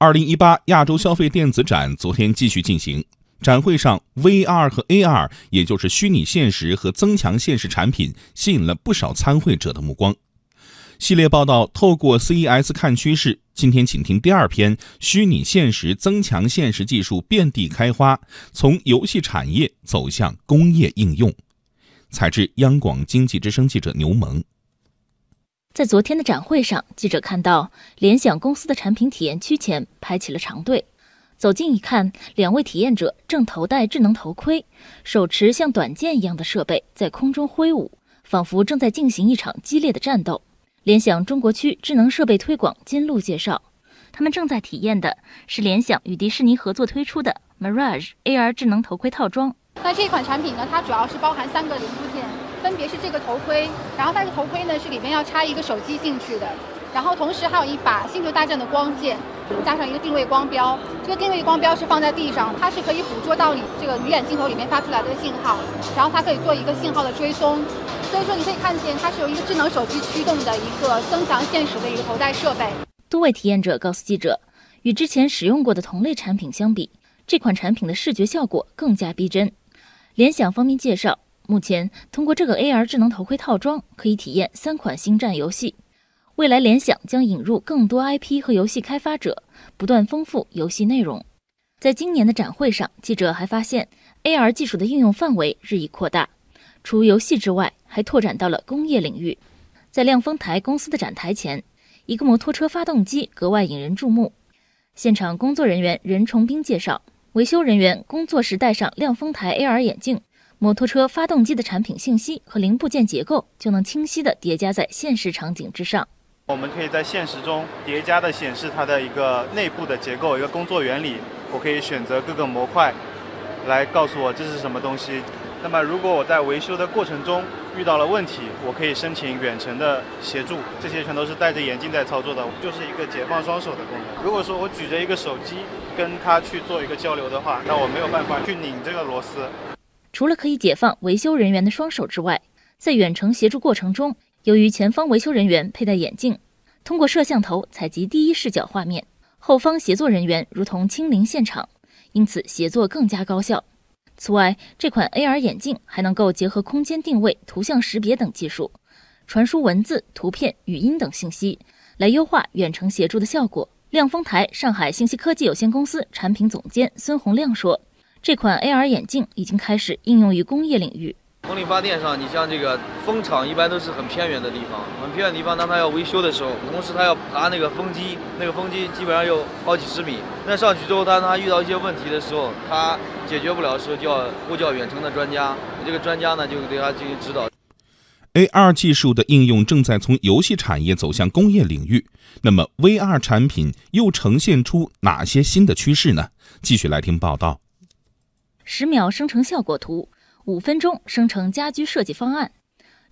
二零一八亚洲消费电子展昨天继续进行，展会上 VR 和 AR，也就是虚拟现实和增强现实产品吸引了不少参会者的目光。系列报道透过 CES 看趋势，今天请听第二篇：虚拟现实、增强现实技术遍地开花，从游戏产业走向工业应用。采自央广经济之声记者牛萌。在昨天的展会上，记者看到联想公司的产品体验区前排起了长队。走近一看，两位体验者正头戴智能头盔，手持像短剑一样的设备在空中挥舞，仿佛正在进行一场激烈的战斗。联想中国区智能设备推广金路介绍，他们正在体验的是联想与迪士尼合作推出的 Mirage AR 智能头盔套装。那这款产品呢，它主要是包含三个零部件。分别是这个头盔，然后它这个头盔呢是里面要插一个手机进去的，然后同时还有一把星球大战的光剑，加上一个定位光标。这个定位光标是放在地上，它是可以捕捉到你这个鱼眼镜头里面发出来的信号，然后它可以做一个信号的追踪。所以说你可以看见，它是由一个智能手机驱动的一个增强现实的一个头戴设备。多位体验者告诉记者，与之前使用过的同类产品相比，这款产品的视觉效果更加逼真。联想方面介绍。目前，通过这个 AR 智能头盔套装，可以体验三款星战游戏。未来，联想将引入更多 IP 和游戏开发者，不断丰富游戏内容。在今年的展会上，记者还发现 AR 技术的应用范围日益扩大，除游戏之外，还拓展到了工业领域。在亮丰台公司的展台前，一个摩托车发动机格外引人注目。现场工作人员任崇斌介绍，维修人员工作时戴上亮丰台 AR 眼镜。摩托车发动机的产品信息和零部件结构就能清晰地叠加在现实场景之上。我们可以在现实中叠加的显示它的一个内部的结构、一个工作原理。我可以选择各个模块，来告诉我这是什么东西。那么，如果我在维修的过程中遇到了问题，我可以申请远程的协助。这些全都是戴着眼镜在操作的，就是一个解放双手的功能。如果说我举着一个手机跟它去做一个交流的话，那我没有办法去拧这个螺丝。除了可以解放维修人员的双手之外，在远程协助过程中，由于前方维修人员佩戴眼镜，通过摄像头采集第一视角画面，后方协作人员如同亲临现场，因此协作更加高效。此外，这款 AR 眼镜还能够结合空间定位、图像识别等技术，传输文字、图片、语音等信息，来优化远程协助的效果。亮丰台上海信息科技有限公司产品总监孙洪亮说。这款 AR 眼镜已经开始应用于工业领域。风力发电上，你像这个风场一般都是很偏远的地方，很偏远的地方，当它要维修的时候，同时它要爬那个风机，那个风机基本上有好几十米。那上去之后，当它遇到一些问题的时候，它解决不了的时候，就要呼叫远程的专家。这个专家呢，就对它进行指导。AR 技术的应用正在从游戏产业走向工业领域。那么，VR 产品又呈现出哪些新的趋势呢？继续来听报道。十秒生成效果图，五分钟生成家居设计方案，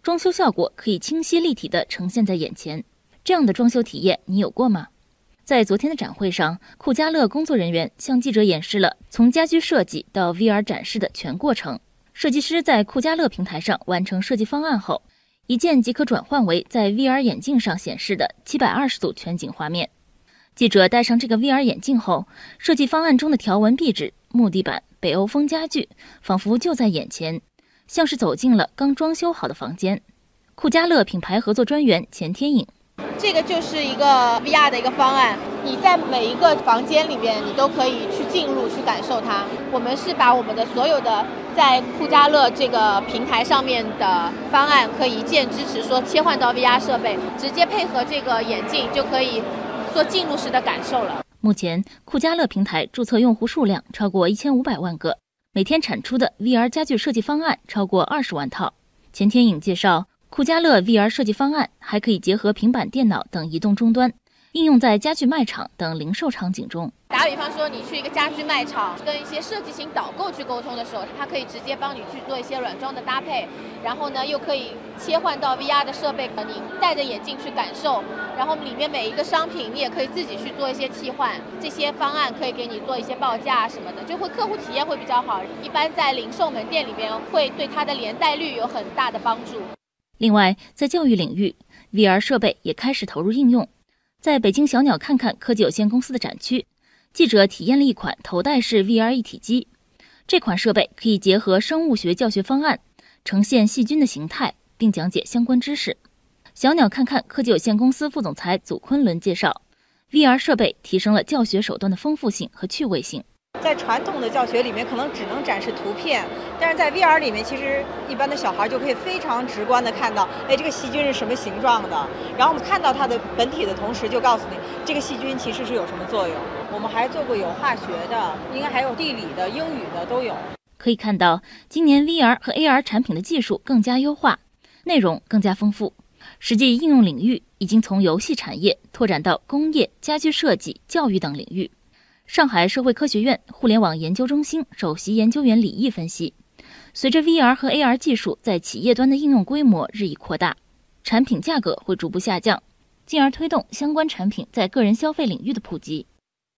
装修效果可以清晰立体的呈现在眼前。这样的装修体验你有过吗？在昨天的展会上，酷家乐工作人员向记者演示了从家居设计到 VR 展示的全过程。设计师在酷家乐平台上完成设计方案后，一键即可转换为在 VR 眼镜上显示的七百二十度全景画面。记者戴上这个 VR 眼镜后，设计方案中的条纹壁纸、木地板。北欧风家具仿佛就在眼前，像是走进了刚装修好的房间。酷家乐品牌合作专员钱天颖，这个就是一个 VR 的一个方案，你在每一个房间里面，你都可以去进入去感受它。我们是把我们的所有的在酷家乐这个平台上面的方案，可以一键支持说切换到 VR 设备，直接配合这个眼镜就可以做进入式的感受了。目前，酷家乐平台注册用户数量超过一千五百万个，每天产出的 VR 家具设计方案超过二十万套。钱天颖介绍，酷家乐 VR 设计方案还可以结合平板电脑等移动终端。应用在家具卖场等零售场景中。打比方说，你去一个家具卖场，跟一些设计型导购去沟通的时候，它可以直接帮你去做一些软装的搭配，然后呢，又可以切换到 VR 的设备，你戴着眼镜去感受，然后里面每一个商品你也可以自己去做一些替换。这些方案可以给你做一些报价什么的，就会客户体验会比较好。一般在零售门店里面，会对它的连带率有很大的帮助。另外，在教育领域，VR 设备也开始投入应用。在北京小鸟看看科技有限公司的展区，记者体验了一款头戴式 VR 一体机，这款设备可以结合生物学教学方案，呈现细菌的形态，并讲解相关知识。小鸟看看科技有限公司副总裁祖昆仑介绍，VR 设备提升了教学手段的丰富性和趣味性。在传统的教学里面，可能只能展示图片，但是在 VR 里面，其实一般的小孩就可以非常直观的看到，哎，这个细菌是什么形状的。然后我们看到它的本体的同时，就告诉你这个细菌其实是有什么作用。我们还做过有化学的，应该还有地理的、英语的都有。可以看到，今年 VR 和 AR 产品的技术更加优化，内容更加丰富，实际应用领域已经从游戏产业拓展到工业、家居设计、教育等领域。上海社会科学院互联网研究中心首席研究员李毅分析，随着 VR 和 AR 技术在企业端的应用规模日益扩大，产品价格会逐步下降，进而推动相关产品在个人消费领域的普及。